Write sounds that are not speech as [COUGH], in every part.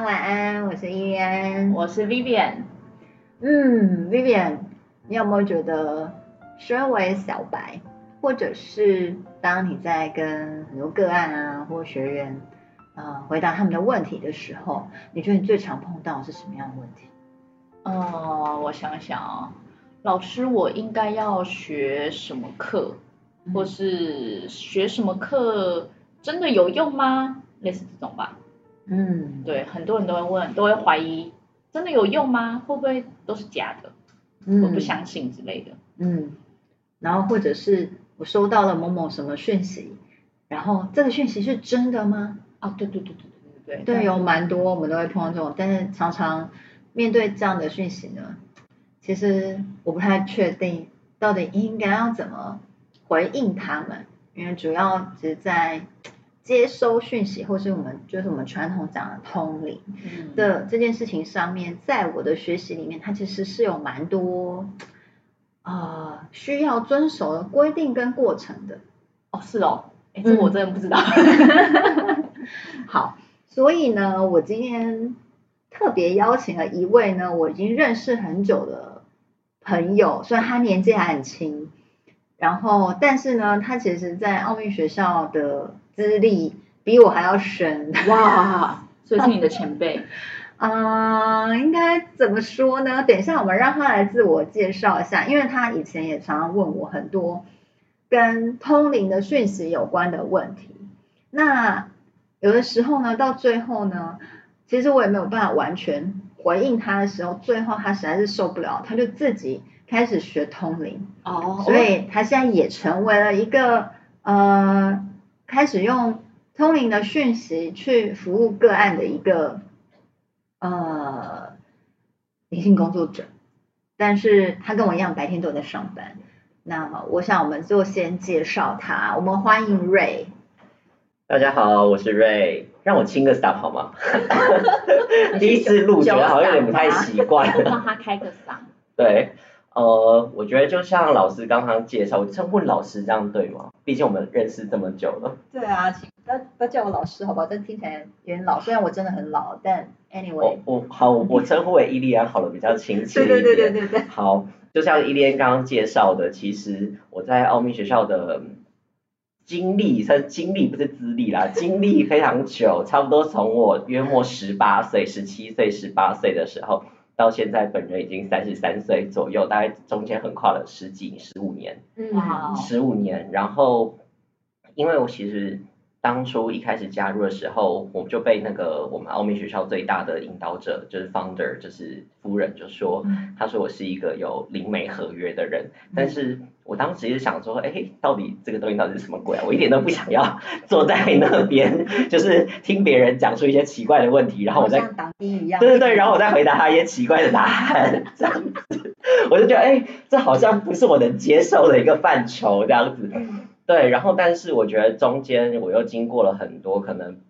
家晚安，我是伊安，我是 Vivian。嗯，Vivian，你有没有觉得，身为小白，或者是当你在跟很多个案啊或学员啊、呃、回答他们的问题的时候，你觉得你最常碰到的是什么样的问题？哦，我想想啊，老师，我应该要学什么课，嗯、或是学什么课真的有用吗？类似这种吧。嗯，对，很多人都会问，都会怀疑，真的有用吗？会不会都是假的？嗯、我不相信之类的。嗯，然后或者是我收到了某某什么讯息，然后这个讯息是真的吗？啊，对对对对对对对，对，有蛮多我们都会碰到这种，但是常常面对这样的讯息呢，其实我不太确定到底应该要怎么回应他们，因为主要只在。接收讯息，或是我们就是我们传统讲的通灵的这件事情上面，在我的学习里面，它其实是有蛮多啊、呃、需要遵守的规定跟过程的。哦，是哦，哎，这我真的不知道。嗯、[LAUGHS] 好，所以呢，我今天特别邀请了一位呢，我已经认识很久的朋友，虽然他年纪还很轻，然后但是呢，他其实在奥秘学校的。资历比我还要深哇，所以是你的前辈。啊、[LAUGHS] 呃，应该怎么说呢？等一下我们让他来自我介绍一下，因为他以前也常常问我很多跟通灵的讯息有关的问题。那有的时候呢，到最后呢，其实我也没有办法完全回应他的时候，最后他实在是受不了，他就自己开始学通灵。哦，所以他现在也成为了一个呃。开始用通灵的讯息去服务个案的一个呃灵性工作者，但是他跟我一样白天都在上班。那么我想我们就先介绍他，我们欢迎 Ray。大家好，我是 Ray，让我亲个 stop 好吗？[LAUGHS] 第一次录觉得好像有点不太习惯，帮他开个嗓。对。呃，我觉得就像老师刚刚介绍，称呼老师这样对吗？毕竟我们认识这么久了。对啊，请不要不要叫我老师好不好？但听起来有点老，虽然我真的很老，但 anyway。我我好，我称呼为伊利安好了，比较亲切一点。对对对对对。好，就像伊利安刚刚介绍的，其实我在奥秘学校的经历，算是经历不是资历啦，经历非常久，差不多从我约莫十八岁、十七岁、十八岁的时候。到现在，本人已经三十三岁左右，大概中间横跨了十几、十五年，嗯，十五年。然后，因为我其实当初一开始加入的时候，我就被那个我们奥秘学校最大的引导者，就是 founder，就是夫人，就说，他说我是一个有灵媒合约的人，但是。我当时就想说，哎，到底这个东西到底是什么鬼啊？我一点都不想要坐在那边，[LAUGHS] 就是听别人讲出一些奇怪的问题，然后我再像当兵一样，对对对，然后我再回答他一些奇怪的答案，这样子，[LAUGHS] 我就觉得，哎，这好像不是我能接受的一个范畴，这样子，对，然后但是我觉得中间我又经过了很多可能，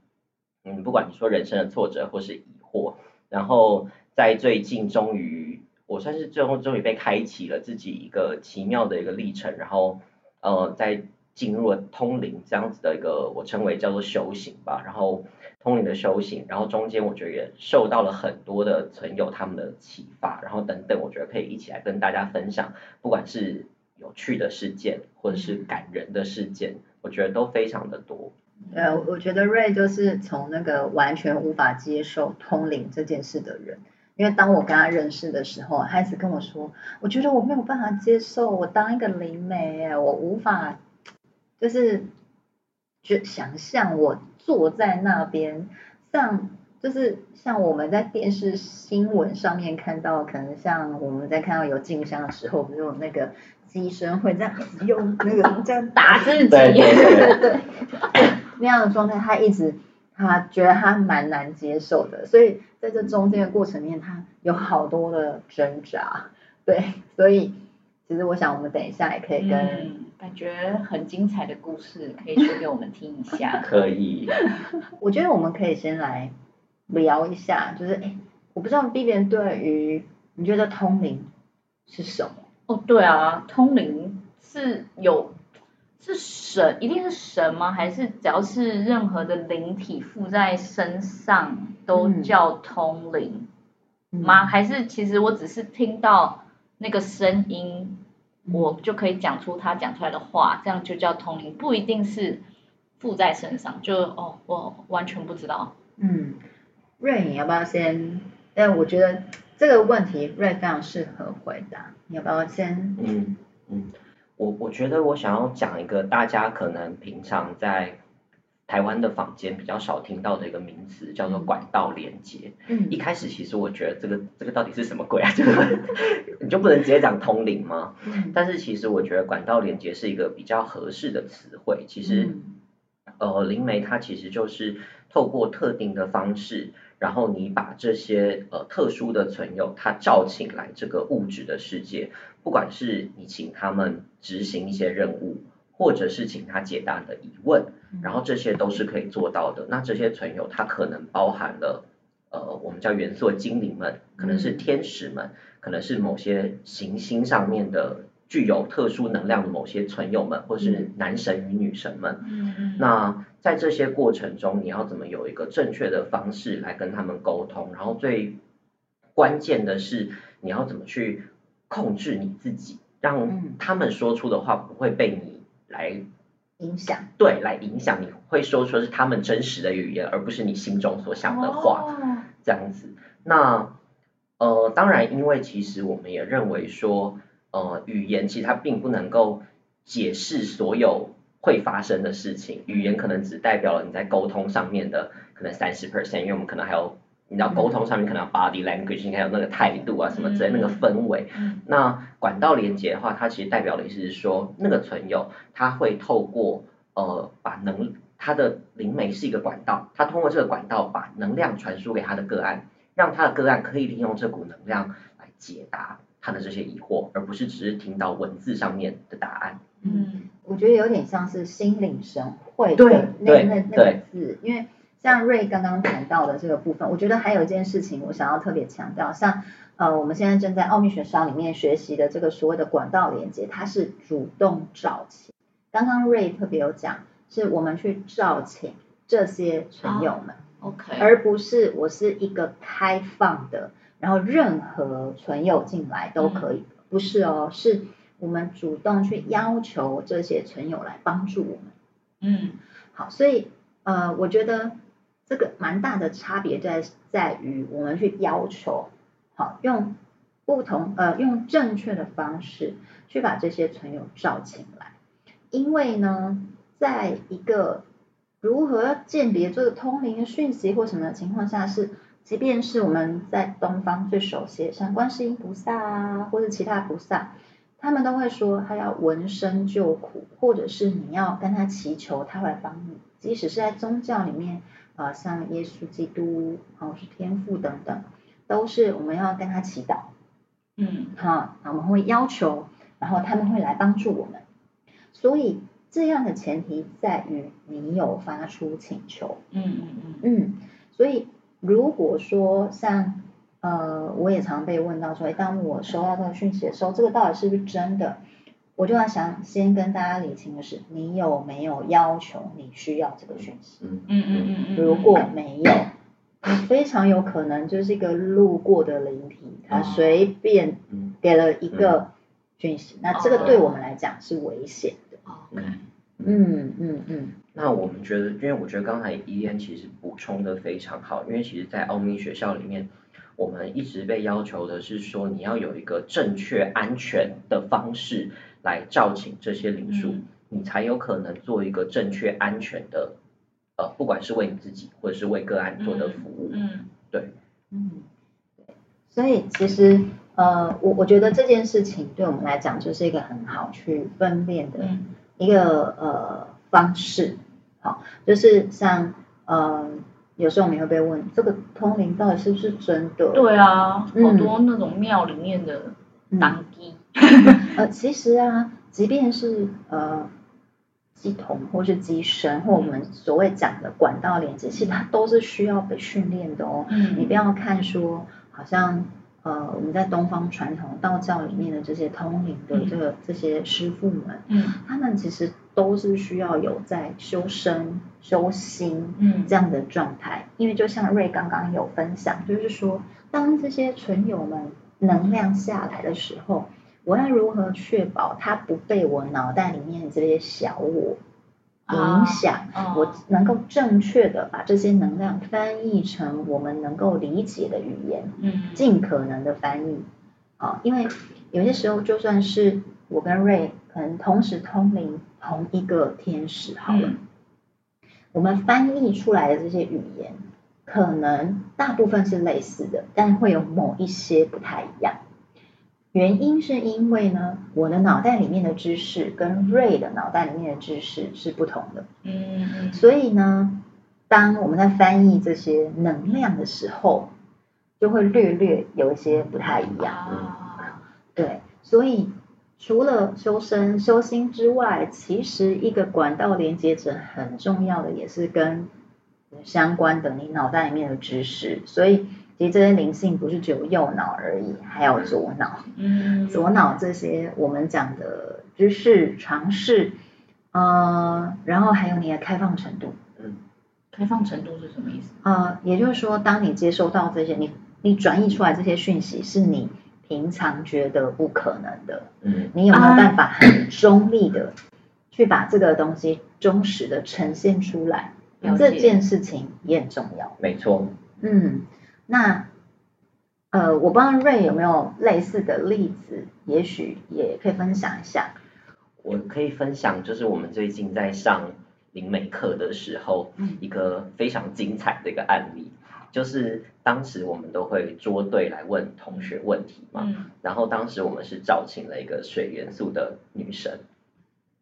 嗯，不管你说人生的挫折或是疑惑，然后在最近终于。我算是最后终于被开启了自己一个奇妙的一个历程，然后呃，在进入了通灵这样子的一个我称为叫做修行吧，然后通灵的修行，然后中间我觉得也受到了很多的存有他们的启发，然后等等，我觉得可以一起来跟大家分享，不管是有趣的事件或者是感人的事件，我觉得都非常的多。呃，我觉得瑞就是从那个完全无法接受通灵这件事的人。因为当我跟他认识的时候，他一直跟我说，我觉得我没有办法接受我当一个灵媒，我无法，就是，就想象我坐在那边，像就是像我们在电视新闻上面看到，可能像我们在看到有进香的时候，比如有那个乩身会这样用那个 [LAUGHS] 这样打自己，对对 [LAUGHS] 对，那样的状态，他一直。他觉得他蛮难接受的，所以在这中间的过程里面，他有好多的挣扎，[LAUGHS] 对，所以其实我想我们等一下也可以跟、嗯、感觉很精彩的故事可以说给我们听一下。可以。我觉得我们可以先来聊一下，就是哎，我不知道 Vivian 对于你觉得通灵是什么？哦，对啊，通灵是有。是神，一定是神吗？还是只要是任何的灵体附在身上都叫通灵吗？还是其实我只是听到那个声音，我就可以讲出他讲出来的话，这样就叫通灵，不一定是附在身上。就哦，我完全不知道。嗯，瑞，你要不要先？但我觉得这个问题瑞非常适合回答，你要不要先？嗯嗯，我我觉得我想要讲一个大家可能平常在。台湾的坊间比较少听到的一个名词叫做管道连接。嗯，一开始其实我觉得这个这个到底是什么鬼啊？[LAUGHS] 就是你就不能直接讲通灵吗？嗯，但是其实我觉得管道连接是一个比较合适的词汇。其实，呃，灵媒它其实就是透过特定的方式，然后你把这些呃特殊的存有，它召请来这个物质的世界，不管是你请他们执行一些任务。或者是请他解答你的疑问，然后这些都是可以做到的。那这些存有，它可能包含了呃，我们叫元素的精灵们，可能是天使们，可能是某些行星上面的具有特殊能量的某些存友们，或是男神与女神们。嗯，那在这些过程中，你要怎么有一个正确的方式来跟他们沟通？然后最关键的是，你要怎么去控制你自己，让他们说出的话不会被你。来影响，对，来影响你会说出是他们真实的语言，而不是你心中所想的话，哦、这样子。那呃，当然，因为其实我们也认为说，呃，语言其实它并不能够解释所有会发生的事情，语言可能只代表了你在沟通上面的可能三十 percent，因为我们可能还有。你知道沟通上面可能有 body language，应该有那个态度啊什么之类，那个氛围。那管道连接的话，它其实代表的意思是说，那个存有它会透过呃把能，它的灵媒是一个管道，它通过这个管道把能量传输给它的个案，让它的个案可以利用这股能量来解答他的这些疑惑，而不是只是听到文字上面的答案。嗯，我觉得有点像是心领神会的那那那个字，因为。像瑞刚刚谈到的这个部分，我觉得还有一件事情我想要特别强调，像呃我们现在正在奥秘学校里面学习的这个所谓的管道连接，它是主动召请。刚刚瑞特别有讲，是我们去召请这些朋友们，OK，而不是我是一个开放的，然后任何存有进来都可以，嗯、不是哦，是我们主动去要求这些存有来帮助我们。嗯，好，所以呃我觉得。这个蛮大的差别在在于我们去要求，好，用不同呃用正确的方式去把这些存有召请来，因为呢，在一个如何鉴别这个通灵讯息或什么的情况下是，即便是我们在东方最熟悉的像观世音菩萨啊，或者其他菩萨，他们都会说他要闻声救苦，或者是你要跟他祈求，他会帮你，即使是在宗教里面。啊，像耶稣基督，或是天父等等，都是我们要跟他祈祷。嗯，好，我们会要求，然后他们会来帮助我们。所以这样的前提在于你有发出请求。嗯嗯嗯。嗯，所以如果说像呃，我也常被问到说，当我收到这个讯息的时候，这个到底是不是真的？我就要想先跟大家理清的是，你有没有要求你需要这个讯息？嗯嗯嗯嗯。如果没有，非常有可能就是一个路过的灵体，他随便给了一个讯息，那这个对我们来讲是危险的。OK。嗯嗯嗯。那我们觉得，因为我觉得刚才伊恩其实补充的非常好，因为其实，在奥秘学校里面，我们一直被要求的是说，你要有一个正确、安全的方式。来召请这些灵数，嗯、你才有可能做一个正确、安全的，呃，不管是为你自己或者是为个案做的服务。嗯，嗯对，嗯，所以其实呃，我我觉得这件事情对我们来讲就是一个很好去分辨的一个、嗯、呃方式。好，就是像呃，有时候我们会被问，这个通灵到底是不是真的？对啊，好多那种庙里面的当机。[LAUGHS] 呃，其实啊，即便是呃乩童或是机身，或我们所谓讲的管道连接，其实它都是需要被训练的哦。嗯。你不要看说，好像呃我们在东方传统道教里面的这些通灵的这个这些师傅们，嗯，他们其实都是需要有在修身修心这样的状态，嗯、因为就像瑞刚刚有分享，就是说当这些存友们能量下来的时候，我要如何确保它不被我脑袋里面这些小我影响，啊、我能够正确的把这些能量翻译成我们能够理解的语言，嗯，尽可能的翻译。啊，因为有些时候就算是我跟瑞可能同时通灵同一个天使好了，嗯、我们翻译出来的这些语言，可能大部分是类似的，但会有某一些不太一样。原因是因为呢，我的脑袋里面的知识跟瑞的脑袋里面的知识是不同的。嗯，所以呢，当我们在翻译这些能量的时候，就会略略有一些不太一样。啊、对，所以除了修身修心之外，其实一个管道连接者很重要的也是跟相关的你脑袋里面的知识，所以。其实这些灵性不是只有右脑而已，还有左脑。嗯，左脑这些我们讲的知识、尝试，呃，然后还有你的开放程度。嗯，开放程度是什么意思？呃，也就是说，当你接收到这些，你你转译出来这些讯息，是你平常觉得不可能的。嗯，你有没有办法很中立的去把这个东西忠实的呈现出来？这件事情也很重要。没错。嗯。那呃，我不知道瑞有没有类似的例子，也许也可以分享一下。我可以分享，就是我们最近在上灵媒课的时候，嗯、一个非常精彩的一个案例，就是当时我们都会捉对来问同学问题嘛，嗯、然后当时我们是召请了一个水元素的女神，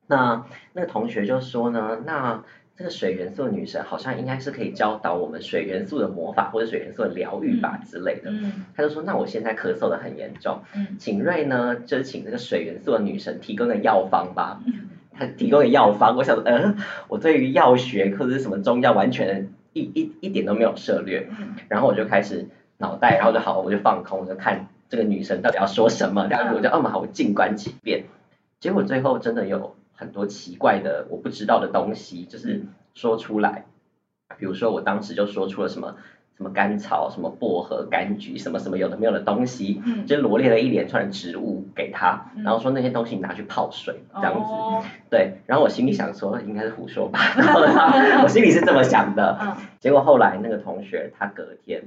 那那个同学就说呢，那。这个水元素的女神好像应该是可以教导我们水元素的魔法或者水元素的疗愈吧之类的。嗯，他就说，那我现在咳嗽的很严重，嗯，请瑞呢就请这个水元素的女神提供个药方吧。他提供的药方，我想说，嗯，我对于药学或者是什么中药完全一一一点都没有涉猎。然后我就开始脑袋，然后就好，我就放空，我就看这个女生到底要说什么。然后我就嗯好，我静观其变。结果最后真的有。很多奇怪的我不知道的东西，就是说出来，比如说我当时就说出了什么什么甘草、什么薄荷、柑橘，什么什么有的没有的东西，嗯，就罗列了一连串的植物给他，然后说那些东西你拿去泡水，这样子，哦、对，然后我心里想说应该是胡说吧，然后呢，我心里是这么想的，结果后来那个同学他隔天，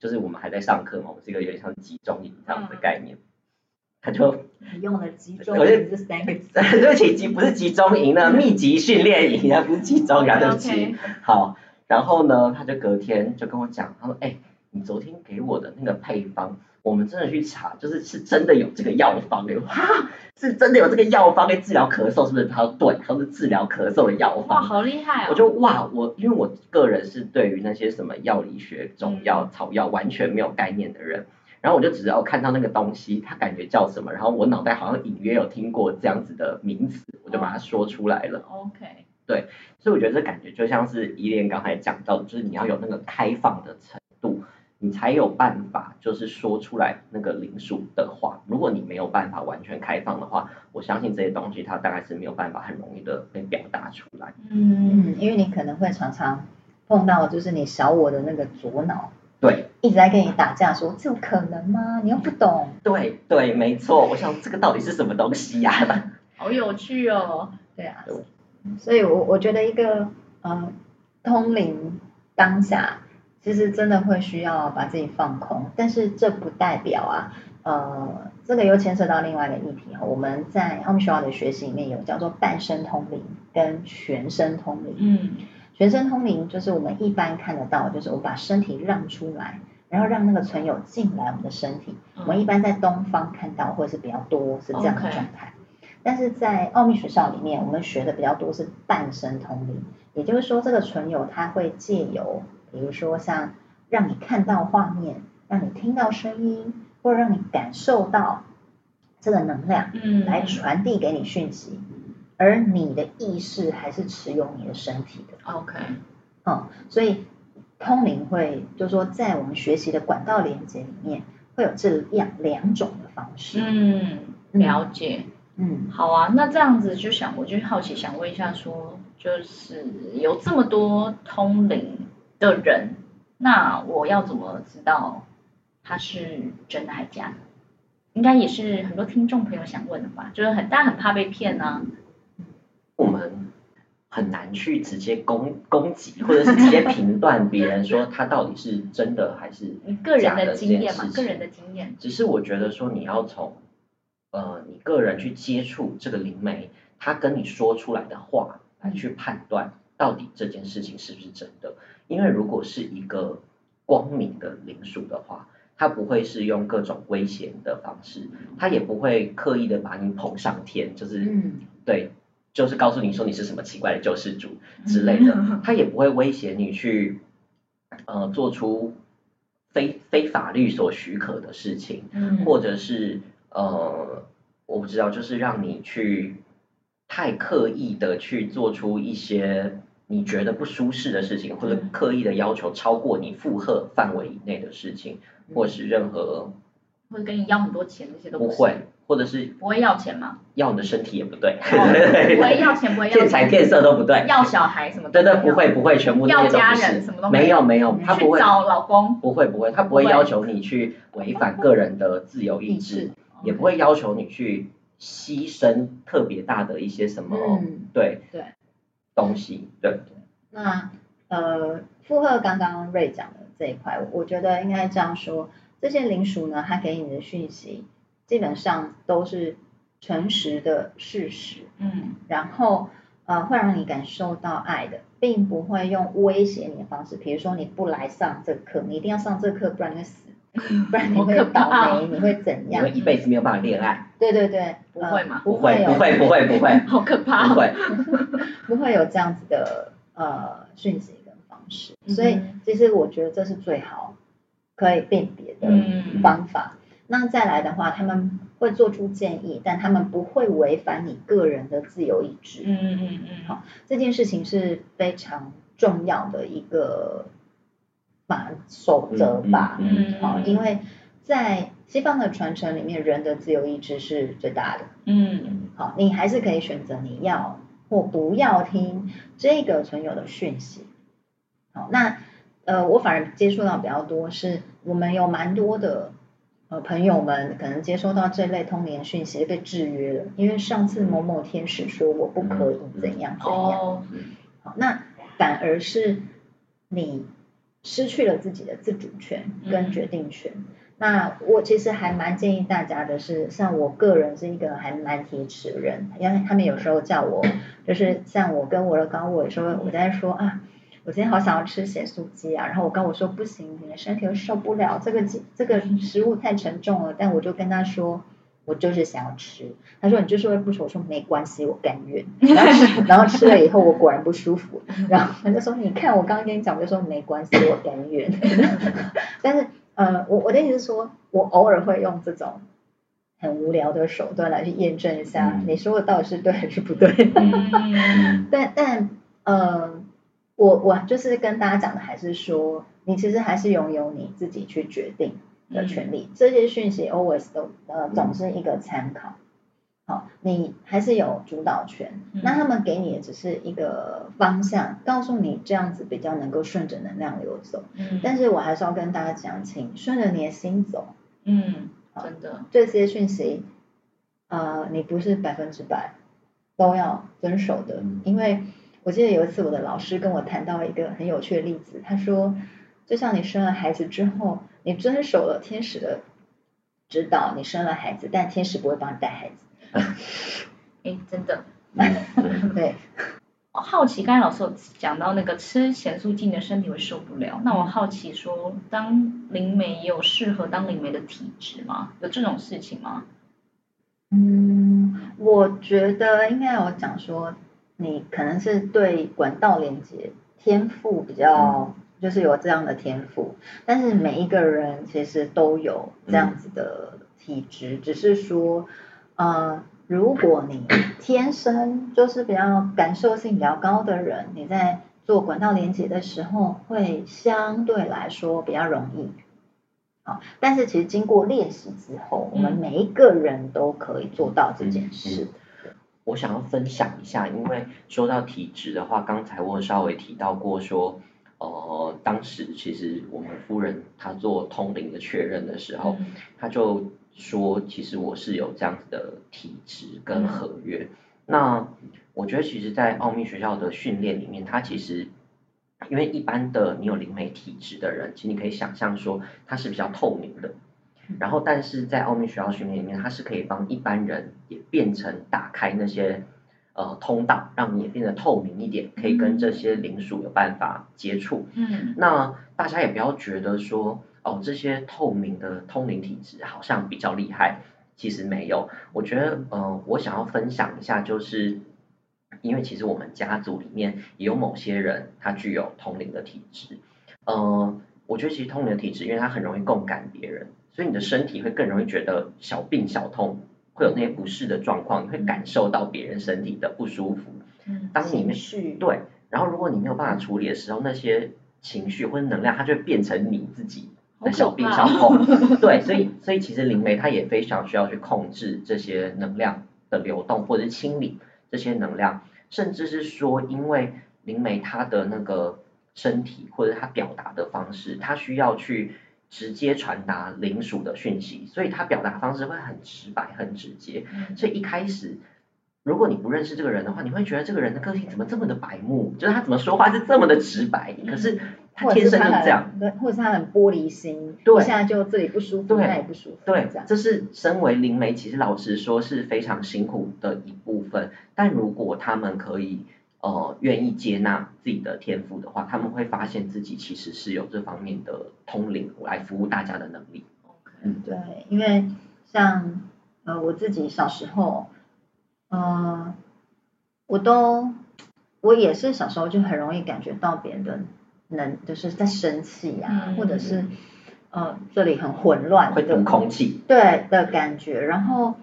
就是我们还在上课嘛，我们是一个有点像集中营这样的概念。他就你用了集中营这三个字，[LAUGHS] 对不起，集不是集中营呢，密集训练营啊，不是集中营，对不起。好，然后呢，他就隔天就跟我讲，他说，哎，你昨天给我的那个配方，我们真的去查，就是是真的有这个药方的，哇，是真的有这个药方可以治疗咳嗽，是不是？他说对，他说是治疗咳嗽的药方。哇，好厉害哦！我就哇，我因为我个人是对于那些什么药理学、中药、草药完全没有概念的人。然后我就只要看到那个东西，它感觉叫什么，然后我脑袋好像隐约有听过这样子的名词，我就把它说出来了。Oh, OK。对，所以我觉得这感觉就像是依莲刚才讲到的，就是你要有那个开放的程度，你才有办法就是说出来那个灵数的话。如果你没有办法完全开放的话，我相信这些东西它大概是没有办法很容易的被表达出来。嗯，因为你可能会常常碰到就是你小我的那个左脑。对，一直在跟你打架说，说这有可能吗？你又不懂。对对，没错。我想这个到底是什么东西呀、啊？[LAUGHS] 好有趣哦。对啊，对所以我我觉得一个呃通灵当下，其实真的会需要把自己放空，但是这不代表啊，呃，这个又牵涉到另外一个议题哈。我们在奥秘学校的学习里面有叫做半身通灵跟全身通灵。嗯。全身通灵就是我们一般看得到，就是我把身体让出来，然后让那个存有进来我们的身体。我们一般在东方看到，或者是比较多是这样的状态。但是在奥秘学校里面，我们学的比较多是半身通灵，也就是说，这个存有它会借由，比如说像让你看到画面，让你听到声音，或者让你感受到这个能量，嗯，来传递给你讯息。而你的意识还是持有你的身体的。OK，嗯，所以通灵会，就是说在我们学习的管道连接里面，会有这样两种的方式。嗯，了解。嗯，好啊，那这样子就想，我就好奇想问一下说，就是有这么多通灵的人，那我要怎么知道他是真的还是假的？应该也是很多听众朋友想问的吧，就是很大家很怕被骗啊。我们很难去直接攻攻击，或者是直接评断别人说他到底是真的还是的。你个人的经验嘛，个人的经验。只是我觉得说你要从呃你个人去接触这个灵媒，他跟你说出来的话来去判断到底这件事情是不是真的。因为如果是一个光明的灵属的话。他不会是用各种威胁的方式，他也不会刻意的把你捧上天，就是，嗯、对，就是告诉你说你是什么奇怪的救世主之类的，[LAUGHS] 他也不会威胁你去，呃，做出非非法律所许可的事情，嗯、或者是呃，我不知道，就是让你去太刻意的去做出一些你觉得不舒适的事情，或者刻意的要求超过你负荷范围以内的事情。或是任何，或者跟你要很多钱，这些都不，不会，或者是不会要钱吗？要你的身体也不对，哦、不会 [LAUGHS] 要钱，不会要钱，骗财骗色都不对，要小孩什么的，对对，不会不会，全部要家人什么都没有没有，他不会找老公，不会不会，他不会要求你去违反个人的自由意志，也不会要求你去牺牲特别大的一些什么，嗯、对对东西，对对。那呃，附和刚刚瑞讲的。这一块，我觉得应该这样说，这些灵属呢，它给你的讯息基本上都是诚实的事实，嗯，然后呃会让你感受到爱的，并不会用威胁你的方式，比如说你不来上这课，你一定要上这课，不然你会死，[LAUGHS] 不然你会倒霉，你会怎样？你会一辈子没有办法恋爱。对对对，不会吗？不会不会不会不会，[LAUGHS] 好可怕，不会 [LAUGHS] 不会有这样子的呃讯息跟方式。所以，其实我觉得这是最好可以辨别的方法。嗯、那再来的话，他们会做出建议，但他们不会违反你个人的自由意志。嗯嗯嗯。好，这件事情是非常重要的一个法守则吧。嗯。好，因为在西方的传承里面，人的自由意志是最大的。嗯。好，你还是可以选择你要或不要听这个存有的讯息。好，那呃，我反而接触到比较多，是我们有蛮多的呃朋友们可能接收到这类通灵讯息被制约了，因为上次某某天使说我不可以怎样怎样。哦。好，那反而是你失去了自己的自主权跟决定权。嗯、那我其实还蛮建议大家的是，像我个人是一个还蛮铁齿的人，因为他们有时候叫我，就是像我跟我的高我有时候我在说啊。我今天好想要吃咸酥鸡啊，然后我跟我说不行，你的身体会受不了，这个这个食物太沉重了。但我就跟他说，我就是想要吃。他说你就是会不舒服，我说没关系，我甘愿。[LAUGHS] 然后然后吃了以后，我果然不舒服。然后他就说，你看我刚刚跟你讲，我就说没关系，我甘愿。[LAUGHS] 但是呃，我我的意思是说，我偶尔会用这种很无聊的手段来去验证一下，你说的到底是对还是不对。[LAUGHS] 但但呃。我我就是跟大家讲的，还是说你其实还是拥有你自己去决定的权利。嗯、这些讯息 always 都呃总是一个参考，好，你还是有主导权。嗯、那他们给你的只是一个方向，告诉你这样子比较能够顺着能量流走。嗯。但是我还是要跟大家讲，请顺着你的心走。嗯，好真的。这些讯息，呃，你不是百分之百都要遵守的，嗯、因为。我记得有一次，我的老师跟我谈到一个很有趣的例子。他说，就像你生了孩子之后，你遵守了天使的指导，你生了孩子，但天使不会帮你带孩子。[LAUGHS] 哎，真的。[LAUGHS] 对。好奇，刚才老师有讲到那个吃咸酥鸡，你的身体会受不了。那我好奇说，当灵媒也有适合当灵媒的体质吗？有这种事情吗？嗯，我觉得应该有讲说。你可能是对管道连接天赋比较，就是有这样的天赋，但是每一个人其实都有这样子的体质，只是说，呃，如果你天生就是比较感受性比较高的人，你在做管道连接的时候会相对来说比较容易。啊，但是其实经过练习之后，我们每一个人都可以做到这件事。嗯嗯、我想要分享一下，因为说到体质的话，刚才我稍微提到过说，呃，当时其实我们夫人她做通灵的确认的时候，她、嗯、就说，其实我是有这样子的体质跟合约。嗯、那我觉得，其实，在奥秘学校的训练里面，它其实。因为一般的你有灵媒体质的人，其实你可以想象说它是比较透明的，然后但是在奥秘学校训练里面，它是可以帮一般人也变成打开那些呃通道，让你也变得透明一点，可以跟这些灵属有办法接触。嗯，那大家也不要觉得说哦这些透明的通灵体质好像比较厉害，其实没有。我觉得呃我想要分享一下就是。因为其实我们家族里面也有某些人，他具有通灵的体质。呃，我觉得其实通灵的体质，因为他很容易共感别人，所以你的身体会更容易觉得小病小痛，会有那些不适的状况，你会感受到别人身体的不舒服。嗯。当你没对，然后如果你没有办法处理的时候，那些情绪或者能量，它就会变成你自己的小病小痛。对，所以所以其实灵媒它也非常需要去控制这些能量的流动，或者是清理。这些能量，甚至是说，因为灵媒他的那个身体或者他表达的方式，他需要去直接传达灵属的讯息，所以他表达方式会很直白、很直接。所以一开始，如果你不认识这个人的话，你会觉得这个人的个性怎么这么的白目，就是他怎么说话是这么的直白，可是。他天生就这样，对，或者是他很玻璃心，对，现在就这里不舒服，那里不舒服，对，这样。这是身为灵媒，其实老实说是非常辛苦的一部分。但如果他们可以呃愿意接纳自己的天赋的话，他们会发现自己其实是有这方面的通灵来服务大家的能力。嗯，对，因为像呃我自己小时候，呃，我都我也是小时候就很容易感觉到别人的。能就是在生气啊，嗯、或者是呃这里很混乱，会堵空气，对的感觉。然后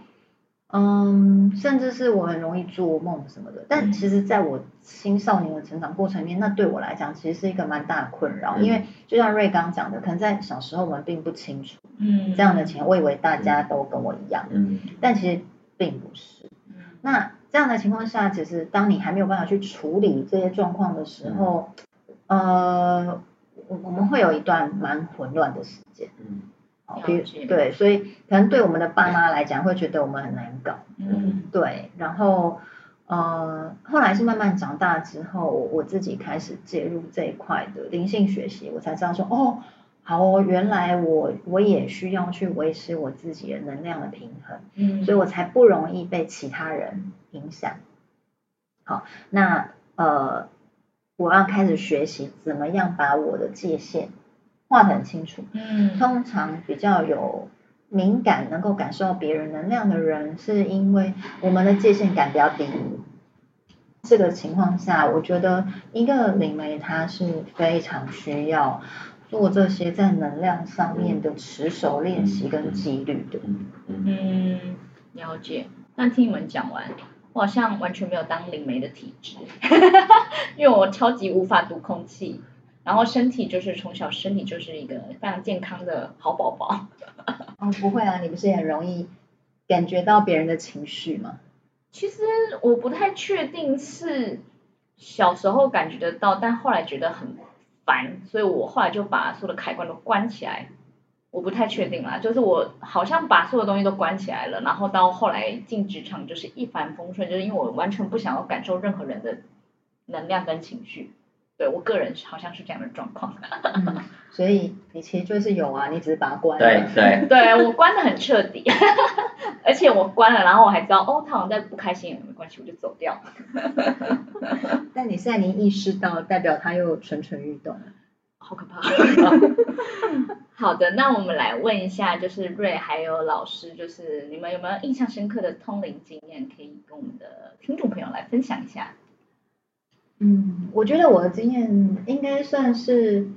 嗯，甚至是我很容易做梦什么的。但其实在我青少年的成长过程里面，那对我来讲其实是一个蛮大的困扰。嗯、因为就像瑞刚讲的，可能在小时候我们并不清楚，嗯，这样的情况，我以为大家都跟我一样，嗯，但其实并不是。嗯、那这样的情况下，其实当你还没有办法去处理这些状况的时候，嗯。呃，我们会有一段蛮混乱的时间，嗯，好，比如对，所以可能对我们的爸妈来讲，会觉得我们很难搞，嗯，对，然后呃，后来是慢慢长大之后，我自己开始介入这一块的灵性学习，我才知道说，哦，好哦，原来我我也需要去维持我自己的能量的平衡，嗯，所以我才不容易被其他人影响。好，那呃。我要开始学习怎么样把我的界限画的很清楚。嗯，通常比较有敏感，能够感受到别人能量的人，是因为我们的界限感比较低。这个情况下，我觉得一个灵媒他是非常需要做这些在能量上面的持守练习跟纪律的。嗯，了解。那听你们讲完。我好像完全没有当灵媒的体质，[LAUGHS] 因为我超级无法读空气，然后身体就是从小身体就是一个非常健康的好宝宝。[LAUGHS] 哦，不会啊，你不是也很容易感觉到别人的情绪吗？其实我不太确定是小时候感觉得到，但后来觉得很烦，所以我后来就把所有的开关都关起来。我不太确定啦，就是我好像把所有东西都关起来了，然后到后来进职场就是一帆风顺，就是因为我完全不想要感受任何人的能量跟情绪，对我个人好像是这样的状况。嗯，所以你其实就是有啊，你只是把它关了。对对。[LAUGHS] 对，我关的很彻底，[LAUGHS] 而且我关了，然后我还知道哦，他好像在不开心，没关系，我就走掉。[LAUGHS] 但你现在你意识到，代表他又蠢蠢欲动。好可怕。好的，那我们来问一下，就是瑞还有老师，就是你们有没有印象深刻的通灵经验，可以跟我们的听众朋友来分享一下？嗯，我觉得我的经验应该算是，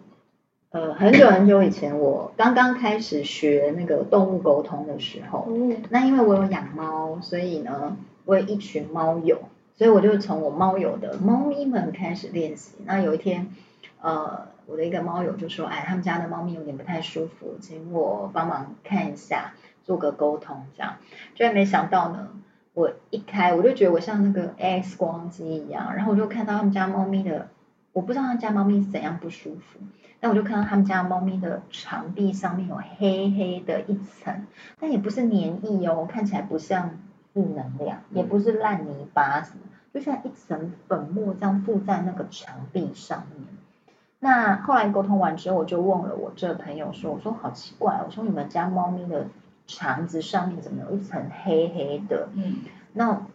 呃，很久很久以前，我刚刚开始学那个动物沟通的时候，嗯，那因为我有养猫，所以呢，我有一群猫友，所以我就从我猫友的猫咪们开始练习。那有一天，呃。我的一个猫友就说，哎，他们家的猫咪有点不太舒服，请我帮忙看一下，做个沟通这样。居然没想到呢，我一开我就觉得我像那个 X 光机一样，然后我就看到他们家猫咪的，我不知道他们家猫咪是怎样不舒服，但我就看到他们家猫咪的墙壁上面有黑黑的一层，但也不是黏液哦，看起来不像负能量，也不是烂泥巴什么，就像一层粉末这样附在那个墙壁上面。那后来沟通完之后，我就问了我这朋友说：“我说好奇怪，我说你们家猫咪的肠子上面怎么有一层黑黑的？嗯，那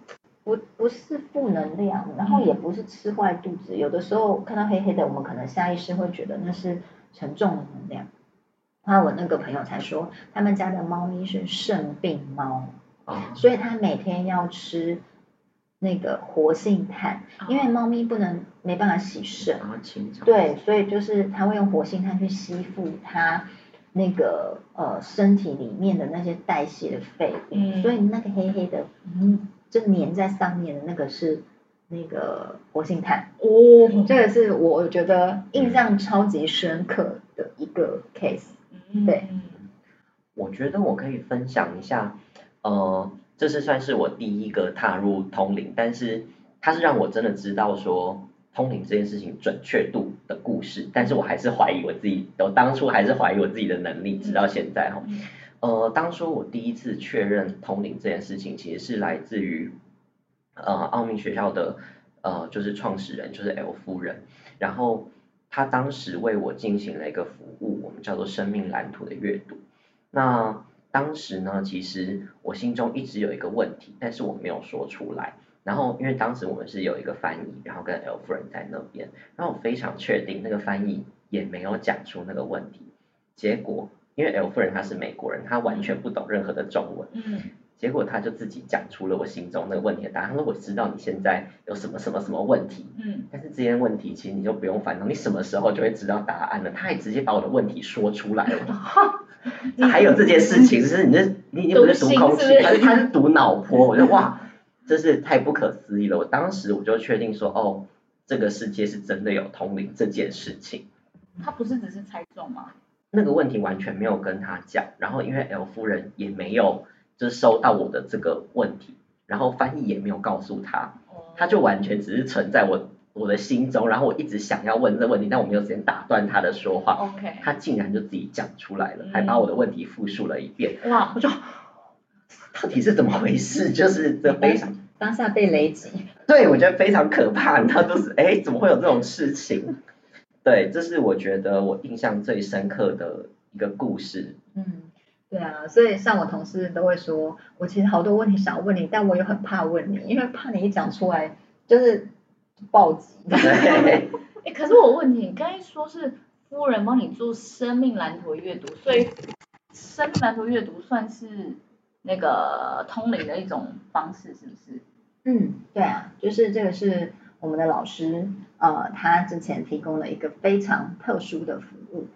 不不是负能量，然后也不是吃坏肚子。有的时候看到黑黑的，我们可能下意识会觉得那是沉重的能量。后来我那个朋友才说，他们家的猫咪是肾病猫，所以他每天要吃。”那个活性炭，因为猫咪不能没办法洗肾，对，所以就是它会用活性炭去吸附它那个呃身体里面的那些代谢的废物，嗯、所以那个黑黑的嗯就粘在上面的那个是那个活性炭。哦，这个是我觉得印象超级深刻的一个 case，对，我觉得我可以分享一下呃。这是算是我第一个踏入通灵，但是它是让我真的知道说通灵这件事情准确度的故事，但是我还是怀疑我自己，我当初还是怀疑我自己的能力，直到现在哈。呃，当初我第一次确认通灵这件事情，其实是来自于呃奥秘学校的呃就是创始人，就是 L 夫人，然后他当时为我进行了一个服务，我们叫做生命蓝图的阅读，那。当时呢，其实我心中一直有一个问题，但是我没有说出来。然后，因为当时我们是有一个翻译，然后跟 L 夫人在那边，然后我非常确定那个翻译也没有讲出那个问题。结果，因为 L 夫人她是美国人，她完全不懂任何的中文。嗯。结果她就自己讲出了我心中那个问题的答案。她说：“我知道你现在有什么什么什么问题。”嗯。但是这些问题其实你就不用烦恼，你什么时候就会知道答案了。她也直接把我的问题说出来了。还有这件事情，就是你这你已经不是读空气，他是他是读脑波，我就哇，真是太不可思议了。我当时我就确定说，哦，这个世界是真的有通灵这件事情。他不是只是猜中吗？那个问题完全没有跟他讲，然后因为 L 夫人也没有就是收到我的这个问题，然后翻译也没有告诉他，他就完全只是存在我。我的心中，然后我一直想要问这个问题，但我没有时间打断他的说话。OK，他竟然就自己讲出来了，还把我的问题复述了一遍。哇！我就到底是怎么回事？就是这非常当下被雷击。[LAUGHS] 对，我觉得非常可怕。他就是哎，怎么会有这种事情？对，这是我觉得我印象最深刻的一个故事。嗯，对啊，所以像我同事都会说，我其实好多问题想问你，但我又很怕问你，因为怕你一讲出来就是。暴击。[LAUGHS] [LAUGHS] 哎，可是我问你，你刚才说是夫人帮你做生命蓝图阅读，所以生命蓝图阅读算是那个通灵的一种方式，是不是？嗯，对啊，就是这个是我们的老师呃，他之前提供了一个非常特殊的服务。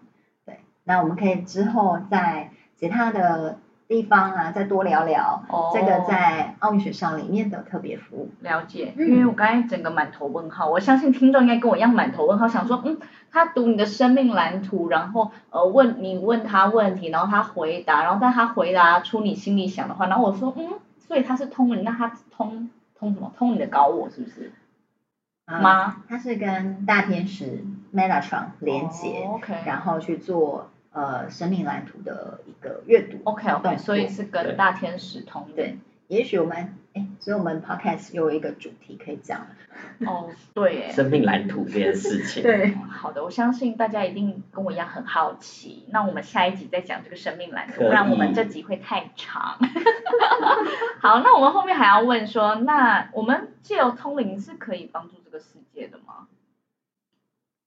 对，那我们可以之后在其他的。地方啊，再多聊聊这个在奥运学校里面的特别服务。了解，因为我刚才整个满头问号，我相信听众应该跟我一样满头问号，想说，嗯，他读你的生命蓝图，然后呃问你问他问题，然后他回答，然后但他回答出你心里想的话，然后我说，嗯，所以他是通灵，那他通通什么？通你的高我是不是？吗？他是跟大天使 Metatron 连接，OK，然后去做。呃，生命蓝图的一个阅读，OK OK，所以是跟大天使同的。对，也许我们，哎，所以我们 Podcast 又有一个主题可以讲。哦，对，[LAUGHS] 哎，生命蓝图这件事情。对，好的，我相信大家一定跟我一样很好奇。那我们下一集再讲这个生命蓝图，不然我们这集会太长。[LAUGHS] 好，那我们后面还要问说，那我们借由通灵是可以帮助这个世界的吗？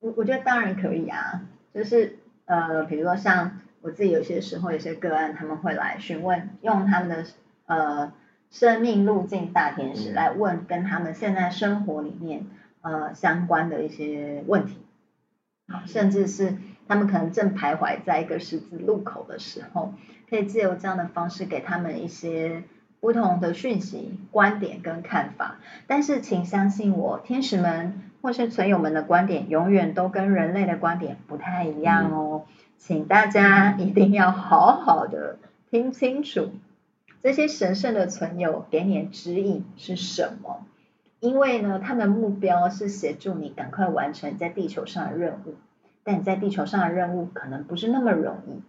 我我觉得当然可以啊，就是。呃，比如说像我自己有些时候有些个案，他们会来询问，用他们的呃生命路径大天使来问跟他们现在生活里面呃相关的一些问题，甚至是他们可能正徘徊在一个十字路口的时候，可以借由这样的方式给他们一些不同的讯息、观点跟看法。但是请相信我，天使们或是存友们的观点，永远都跟人类的观点不太一样哦。嗯、请大家一定要好好的听清楚，这些神圣的存友给你的指引是什么？因为呢，他们目标是协助你赶快完成在地球上的任务，但你在地球上的任务可能不是那么容易，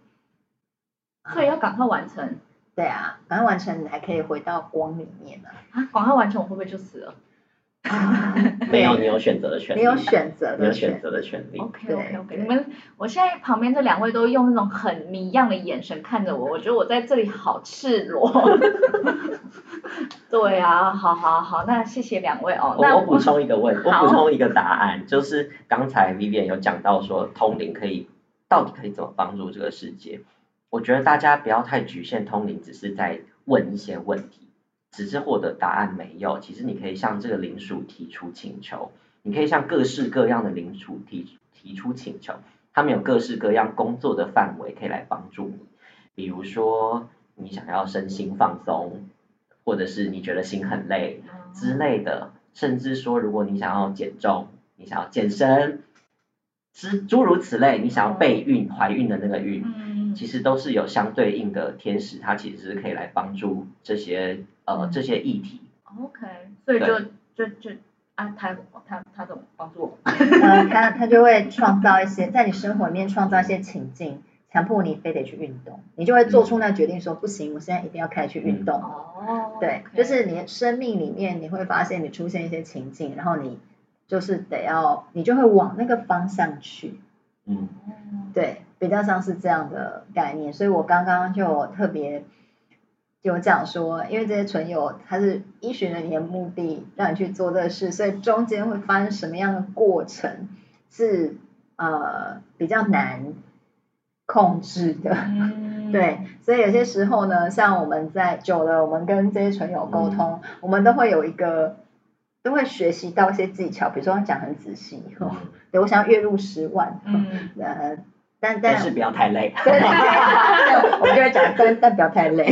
所以要赶快完成。对啊，赶快完成，你还可以回到光里面呢。啊，赶快完成，我会不会就死了？[LAUGHS] 没有，你有选择的权利。你有选择的，你有选择的权利。OK OK OK，你们，我现在旁边这两位都用那种很谜样的眼神看着我，我觉得我在这里好赤裸。[LAUGHS] 对啊，好好好，那谢谢两位哦。我我补充一个问，[LAUGHS] 我补充一个答案，就是刚才 Vivian 有讲到说通灵可以到底可以怎么帮助这个世界？我觉得大家不要太局限通灵，只是在问一些问题。只是获得答案没有，其实你可以向这个灵属提出请求，你可以向各式各样的灵属提提出请求，他们有各式各样工作的范围可以来帮助你。比如说你想要身心放松，或者是你觉得心很累之类的，甚至说如果你想要减重，你想要健身，之诸如此类，你想要备孕怀孕的那个孕，其实都是有相对应的天使，它其实是可以来帮助这些。呃，这些议题。OK，所以就就就啊，他他他怎么帮助我？[LAUGHS] 呃，他他就会创造一些，在你生活里面创造一些情境，强迫你非得去运动，你就会做出那决定说，嗯、不行，我现在一定要开始去运动。哦。对，okay. 就是你的生命里面你会发现你出现一些情境，然后你就是得要，你就会往那个方向去。嗯。对，比较像是这样的概念，所以我刚刚就特别。有讲说，因为这些存有，它是依循着你的目的让你去做这个事，所以中间会发生什么样的过程是呃比较难控制的，嗯、[LAUGHS] 对，所以有些时候呢，像我们在久了，我们跟这些存有沟通，嗯、我们都会有一个都会学习到一些技巧，比如说讲很仔细，嗯、对，我想要月入十万，嗯，但，但是不要太累。对，[LAUGHS] 我们就会讲，但但不要太累。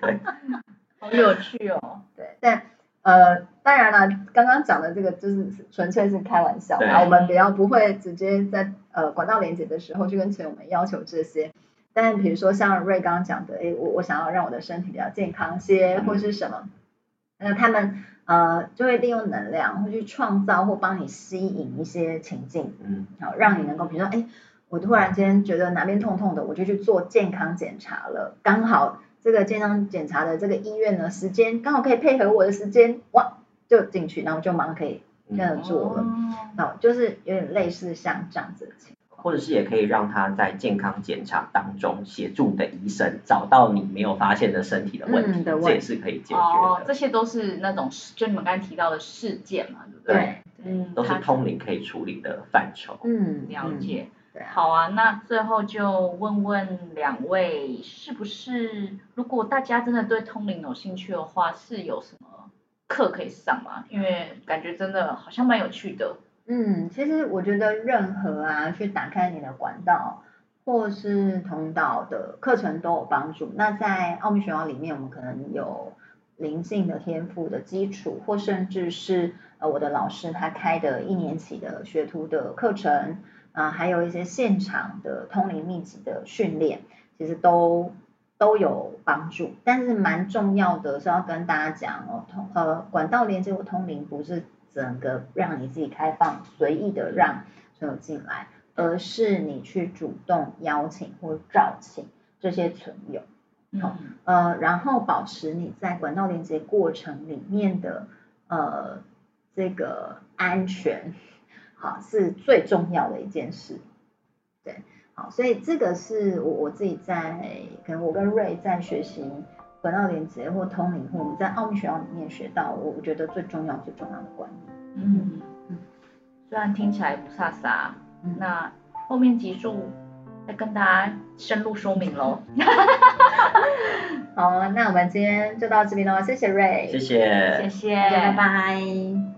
对，[LAUGHS] 好有趣哦。对，但呃，当然了，刚刚讲的这个就是纯粹是开玩笑，啊，我们比较不会直接在呃管道连接的时候去跟存有们要求这些。但比如说像瑞刚刚讲的，哎，我我想要让我的身体比较健康些，或是什么，那他们呃就会利用能量，会去创造或帮你吸引一些情境，嗯，好，让你能够比如说，哎。我突然间觉得哪边痛痛的，我就去做健康检查了。刚好这个健康检查的这个医院呢，时间刚好可以配合我的时间，哇，就进去，然后就马上可以这样做了。好、嗯，就是有点类似像这样子的情况。或者是也可以让他在健康检查当中协助你的医生找到你没有发现的身体的问题，嗯、这也是可以解决的。哦，这些都是那种就你们刚才提到的事件嘛，对不对？对，嗯，都是通灵可以处理的范畴。嗯，了解。好啊，那最后就问问两位，是不是如果大家真的对通灵有兴趣的话，是有什么课可以上吗？因为感觉真的好像蛮有趣的。嗯，其实我觉得任何啊，去打开你的管道或是通道的课程都有帮助。那在奥秘学校里面，我们可能有灵性的天赋的基础，或甚至是呃我的老师他开的一年期的学徒的课程。啊，还有一些现场的通灵秘籍的训练，其实都都有帮助。但是蛮重要的是要跟大家讲哦，通呃管道连接或通灵不是整个让你自己开放随意的让存有进来，而是你去主动邀请或召请这些存有，好、嗯、呃，然后保持你在管道连接过程里面的呃这个安全。好，是最重要的一件事，对，好，所以这个是我我自己在，可能我跟瑞在学习管道连接或通灵，或我们在奥秘学校里面学到，我我觉得最重要最重要的观念。嗯嗯，虽然听起来不差啥，嗯、那后面几处再跟大家深入说明喽。[LAUGHS] 好，那我们今天就到这边喽，谢谢瑞，谢谢，谢谢，拜拜。